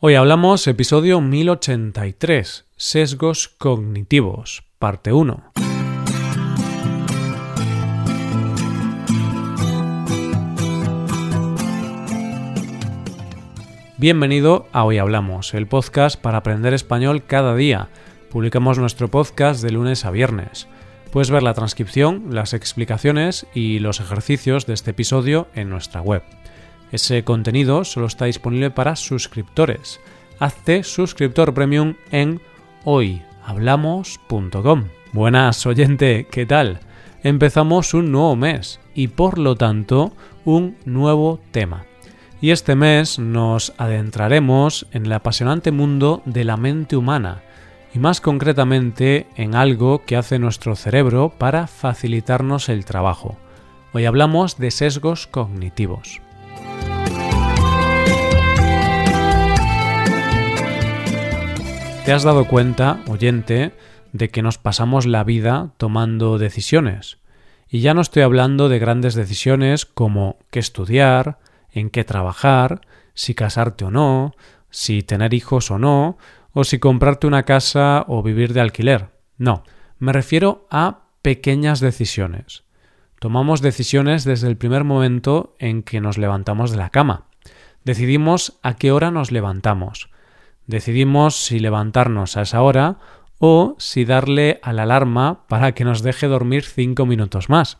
Hoy hablamos episodio 1083, sesgos cognitivos, parte 1. Bienvenido a Hoy Hablamos, el podcast para aprender español cada día. Publicamos nuestro podcast de lunes a viernes. Puedes ver la transcripción, las explicaciones y los ejercicios de este episodio en nuestra web. Ese contenido solo está disponible para suscriptores. Hazte suscriptor premium en hoyhablamos.com. Buenas oyente, ¿qué tal? Empezamos un nuevo mes y por lo tanto un nuevo tema. Y este mes nos adentraremos en el apasionante mundo de la mente humana y más concretamente en algo que hace nuestro cerebro para facilitarnos el trabajo. Hoy hablamos de sesgos cognitivos. ¿Te has dado cuenta, oyente, de que nos pasamos la vida tomando decisiones? Y ya no estoy hablando de grandes decisiones como qué estudiar, en qué trabajar, si casarte o no, si tener hijos o no, o si comprarte una casa o vivir de alquiler. No, me refiero a pequeñas decisiones. Tomamos decisiones desde el primer momento en que nos levantamos de la cama. Decidimos a qué hora nos levantamos decidimos si levantarnos a esa hora o si darle a la alarma para que nos deje dormir cinco minutos más.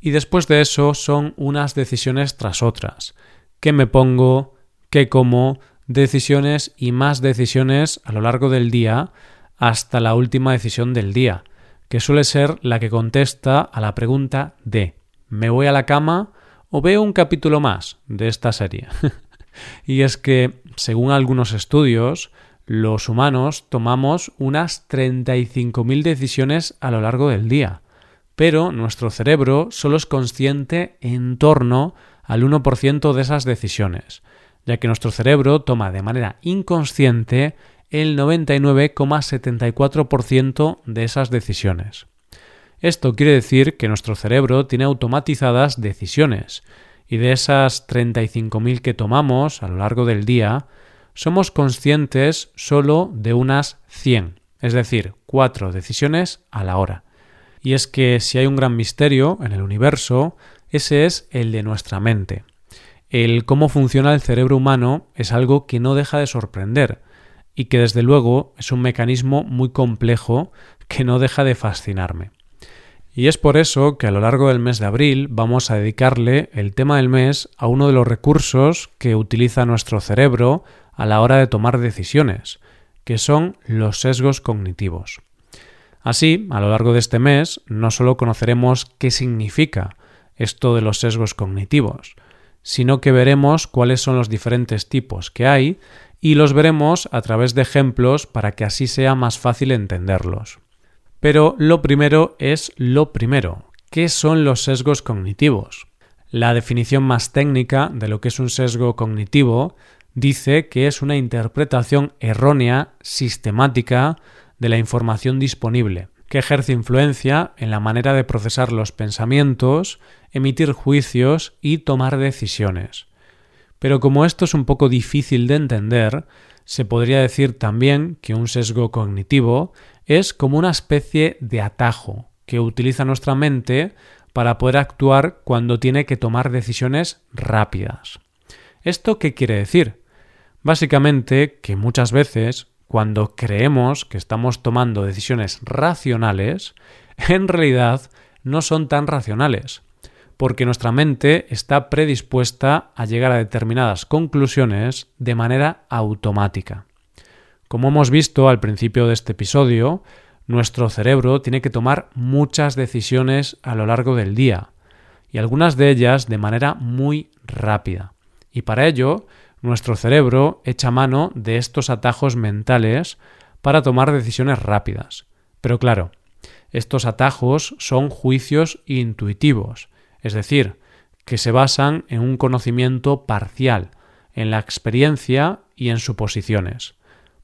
Y después de eso son unas decisiones tras otras. ¿Qué me pongo? ¿Qué como? Decisiones y más decisiones a lo largo del día hasta la última decisión del día, que suele ser la que contesta a la pregunta de ¿me voy a la cama o veo un capítulo más de esta serie? y es que según algunos estudios, los humanos tomamos unas 35.000 decisiones a lo largo del día, pero nuestro cerebro solo es consciente en torno al 1% de esas decisiones, ya que nuestro cerebro toma de manera inconsciente el 99,74% de esas decisiones. Esto quiere decir que nuestro cerebro tiene automatizadas decisiones, y de esas 35.000 que tomamos a lo largo del día, somos conscientes solo de unas 100, es decir, cuatro decisiones a la hora. Y es que si hay un gran misterio en el universo, ese es el de nuestra mente. El cómo funciona el cerebro humano es algo que no deja de sorprender y que desde luego es un mecanismo muy complejo que no deja de fascinarme. Y es por eso que a lo largo del mes de abril vamos a dedicarle el tema del mes a uno de los recursos que utiliza nuestro cerebro a la hora de tomar decisiones, que son los sesgos cognitivos. Así, a lo largo de este mes, no solo conoceremos qué significa esto de los sesgos cognitivos, sino que veremos cuáles son los diferentes tipos que hay y los veremos a través de ejemplos para que así sea más fácil entenderlos. Pero lo primero es lo primero. ¿Qué son los sesgos cognitivos? La definición más técnica de lo que es un sesgo cognitivo dice que es una interpretación errónea, sistemática, de la información disponible, que ejerce influencia en la manera de procesar los pensamientos, emitir juicios y tomar decisiones. Pero como esto es un poco difícil de entender, se podría decir también que un sesgo cognitivo es como una especie de atajo que utiliza nuestra mente para poder actuar cuando tiene que tomar decisiones rápidas. ¿Esto qué quiere decir? Básicamente que muchas veces cuando creemos que estamos tomando decisiones racionales, en realidad no son tan racionales, porque nuestra mente está predispuesta a llegar a determinadas conclusiones de manera automática. Como hemos visto al principio de este episodio, nuestro cerebro tiene que tomar muchas decisiones a lo largo del día, y algunas de ellas de manera muy rápida. Y para ello, nuestro cerebro echa mano de estos atajos mentales para tomar decisiones rápidas. Pero claro, estos atajos son juicios intuitivos, es decir, que se basan en un conocimiento parcial, en la experiencia y en suposiciones.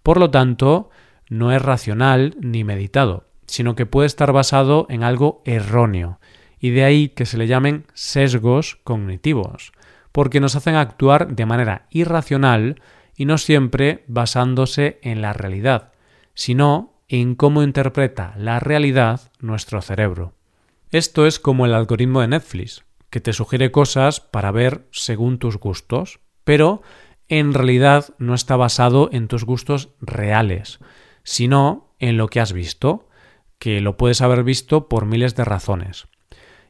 Por lo tanto, no es racional ni meditado, sino que puede estar basado en algo erróneo, y de ahí que se le llamen sesgos cognitivos, porque nos hacen actuar de manera irracional y no siempre basándose en la realidad, sino en cómo interpreta la realidad nuestro cerebro. Esto es como el algoritmo de Netflix, que te sugiere cosas para ver según tus gustos, pero en realidad no está basado en tus gustos reales, sino en lo que has visto, que lo puedes haber visto por miles de razones.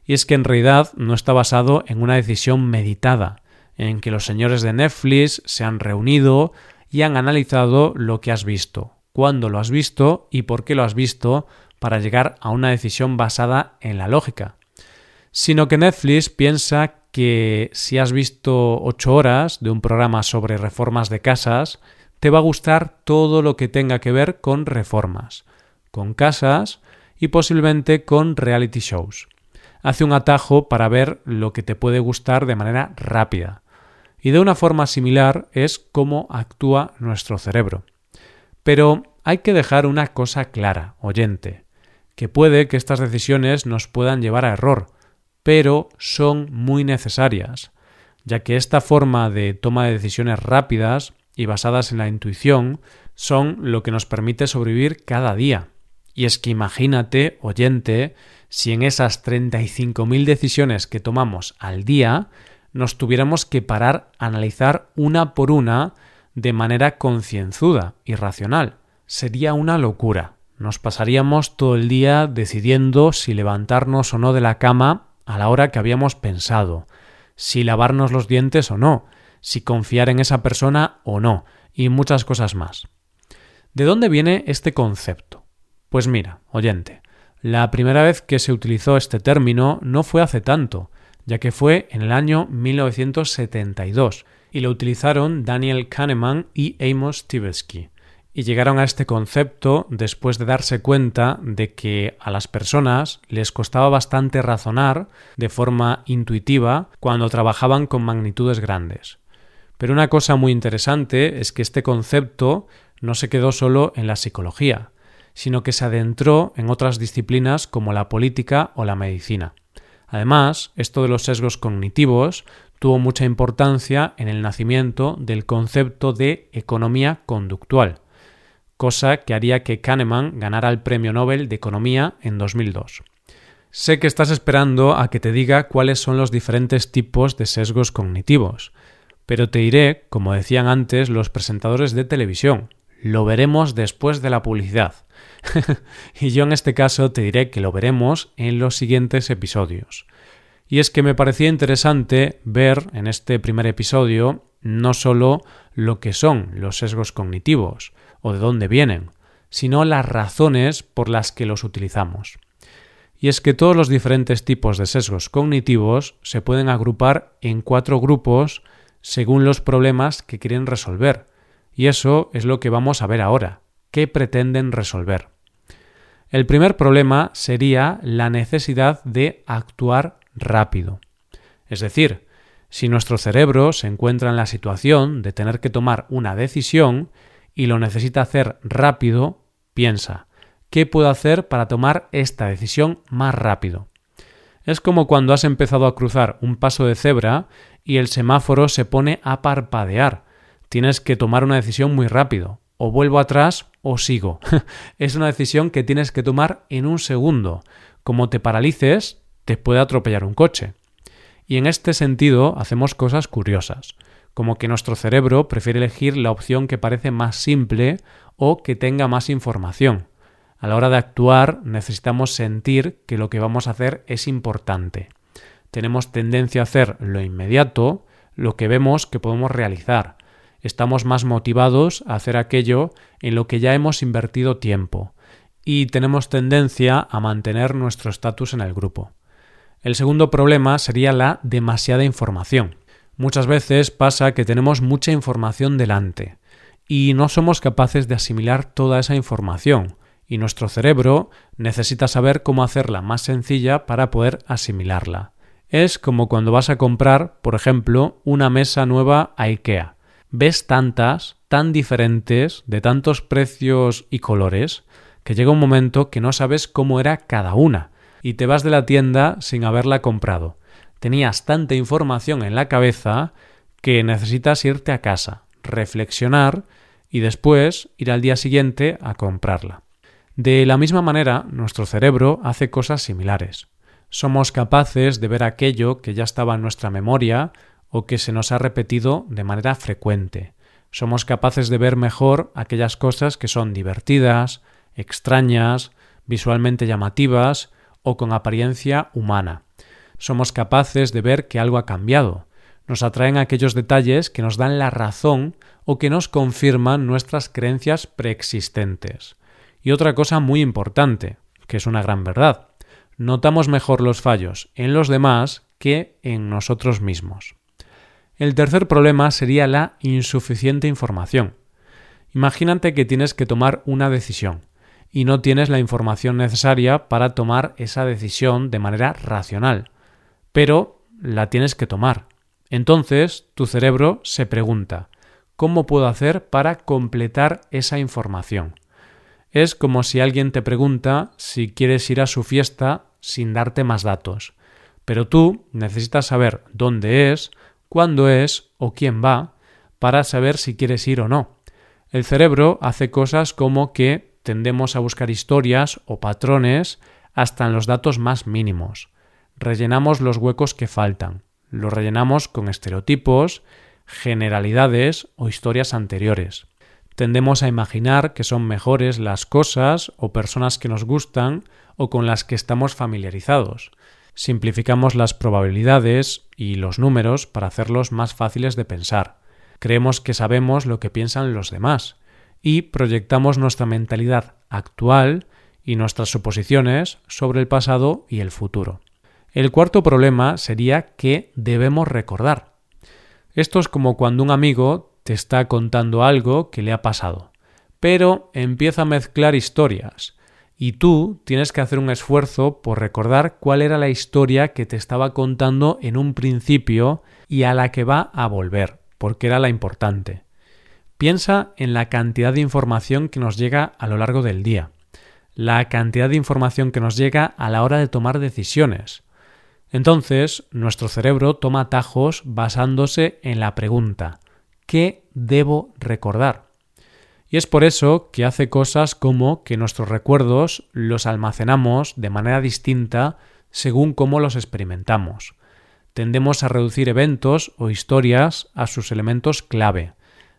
Y es que en realidad no está basado en una decisión meditada, en que los señores de Netflix se han reunido y han analizado lo que has visto, cuándo lo has visto y por qué lo has visto para llegar a una decisión basada en la lógica, sino que Netflix piensa que si has visto ocho horas de un programa sobre reformas de casas, te va a gustar todo lo que tenga que ver con reformas, con casas y posiblemente con reality shows. Hace un atajo para ver lo que te puede gustar de manera rápida. Y de una forma similar es cómo actúa nuestro cerebro. Pero hay que dejar una cosa clara, oyente, que puede que estas decisiones nos puedan llevar a error, pero son muy necesarias, ya que esta forma de toma de decisiones rápidas y basadas en la intuición son lo que nos permite sobrevivir cada día. Y es que imagínate, oyente, si en esas 35.000 decisiones que tomamos al día nos tuviéramos que parar a analizar una por una de manera concienzuda y racional. Sería una locura. Nos pasaríamos todo el día decidiendo si levantarnos o no de la cama a la hora que habíamos pensado, si lavarnos los dientes o no, si confiar en esa persona o no, y muchas cosas más. ¿De dónde viene este concepto? Pues mira, oyente, la primera vez que se utilizó este término no fue hace tanto, ya que fue en el año 1972, y lo utilizaron Daniel Kahneman y Amos Tversky y llegaron a este concepto después de darse cuenta de que a las personas les costaba bastante razonar de forma intuitiva cuando trabajaban con magnitudes grandes. Pero una cosa muy interesante es que este concepto no se quedó solo en la psicología, sino que se adentró en otras disciplinas como la política o la medicina. Además, esto de los sesgos cognitivos tuvo mucha importancia en el nacimiento del concepto de economía conductual, cosa que haría que Kahneman ganara el Premio Nobel de Economía en 2002. Sé que estás esperando a que te diga cuáles son los diferentes tipos de sesgos cognitivos, pero te diré, como decían antes los presentadores de televisión, lo veremos después de la publicidad. y yo en este caso te diré que lo veremos en los siguientes episodios. Y es que me parecía interesante ver en este primer episodio no solo lo que son los sesgos cognitivos, o de dónde vienen, sino las razones por las que los utilizamos. Y es que todos los diferentes tipos de sesgos cognitivos se pueden agrupar en cuatro grupos según los problemas que quieren resolver. Y eso es lo que vamos a ver ahora. ¿Qué pretenden resolver? El primer problema sería la necesidad de actuar rápido. Es decir, si nuestro cerebro se encuentra en la situación de tener que tomar una decisión y lo necesita hacer rápido, piensa, ¿qué puedo hacer para tomar esta decisión más rápido? Es como cuando has empezado a cruzar un paso de cebra y el semáforo se pone a parpadear. Tienes que tomar una decisión muy rápido. O vuelvo atrás o sigo. es una decisión que tienes que tomar en un segundo. Como te paralices, te puede atropellar un coche. Y en este sentido hacemos cosas curiosas como que nuestro cerebro prefiere elegir la opción que parece más simple o que tenga más información. A la hora de actuar necesitamos sentir que lo que vamos a hacer es importante. Tenemos tendencia a hacer lo inmediato, lo que vemos que podemos realizar. Estamos más motivados a hacer aquello en lo que ya hemos invertido tiempo. Y tenemos tendencia a mantener nuestro estatus en el grupo. El segundo problema sería la demasiada información. Muchas veces pasa que tenemos mucha información delante y no somos capaces de asimilar toda esa información y nuestro cerebro necesita saber cómo hacerla más sencilla para poder asimilarla. Es como cuando vas a comprar, por ejemplo, una mesa nueva a IKEA. Ves tantas, tan diferentes, de tantos precios y colores, que llega un momento que no sabes cómo era cada una, y te vas de la tienda sin haberla comprado tenías tanta información en la cabeza que necesitas irte a casa, reflexionar y después ir al día siguiente a comprarla. De la misma manera, nuestro cerebro hace cosas similares. Somos capaces de ver aquello que ya estaba en nuestra memoria o que se nos ha repetido de manera frecuente. Somos capaces de ver mejor aquellas cosas que son divertidas, extrañas, visualmente llamativas o con apariencia humana. Somos capaces de ver que algo ha cambiado. Nos atraen aquellos detalles que nos dan la razón o que nos confirman nuestras creencias preexistentes. Y otra cosa muy importante, que es una gran verdad, notamos mejor los fallos en los demás que en nosotros mismos. El tercer problema sería la insuficiente información. Imagínate que tienes que tomar una decisión y no tienes la información necesaria para tomar esa decisión de manera racional, pero la tienes que tomar. Entonces tu cerebro se pregunta ¿cómo puedo hacer para completar esa información? Es como si alguien te pregunta si quieres ir a su fiesta sin darte más datos. Pero tú necesitas saber dónde es, cuándo es o quién va para saber si quieres ir o no. El cerebro hace cosas como que tendemos a buscar historias o patrones hasta en los datos más mínimos. Rellenamos los huecos que faltan. Los rellenamos con estereotipos, generalidades o historias anteriores. Tendemos a imaginar que son mejores las cosas o personas que nos gustan o con las que estamos familiarizados simplificamos las probabilidades y los números para hacerlos más fáciles de pensar. Creemos que sabemos lo que piensan los demás y proyectamos nuestra mentalidad actual y nuestras suposiciones sobre el pasado y el futuro. El cuarto problema sería que debemos recordar. Esto es como cuando un amigo te está contando algo que le ha pasado, pero empieza a mezclar historias y tú tienes que hacer un esfuerzo por recordar cuál era la historia que te estaba contando en un principio y a la que va a volver, porque era la importante. Piensa en la cantidad de información que nos llega a lo largo del día, la cantidad de información que nos llega a la hora de tomar decisiones. Entonces, nuestro cerebro toma atajos basándose en la pregunta ¿qué debo recordar? Y es por eso que hace cosas como que nuestros recuerdos los almacenamos de manera distinta según cómo los experimentamos. Tendemos a reducir eventos o historias a sus elementos clave.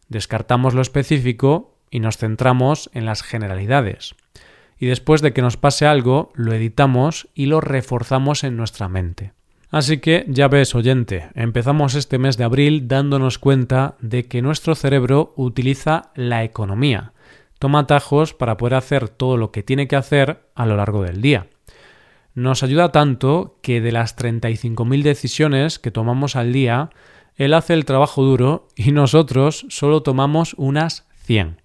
Descartamos lo específico y nos centramos en las generalidades. Y después de que nos pase algo, lo editamos y lo reforzamos en nuestra mente. Así que ya ves, oyente, empezamos este mes de abril dándonos cuenta de que nuestro cerebro utiliza la economía, toma atajos para poder hacer todo lo que tiene que hacer a lo largo del día. Nos ayuda tanto que de las 35.000 decisiones que tomamos al día, él hace el trabajo duro y nosotros solo tomamos unas 100.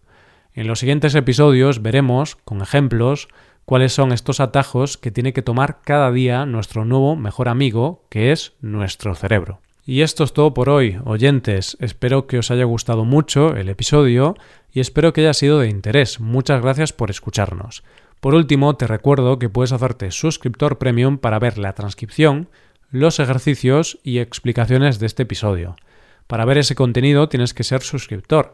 En los siguientes episodios veremos, con ejemplos, cuáles son estos atajos que tiene que tomar cada día nuestro nuevo mejor amigo, que es nuestro cerebro. Y esto es todo por hoy, oyentes. Espero que os haya gustado mucho el episodio y espero que haya sido de interés. Muchas gracias por escucharnos. Por último, te recuerdo que puedes hacerte suscriptor premium para ver la transcripción, los ejercicios y explicaciones de este episodio. Para ver ese contenido tienes que ser suscriptor.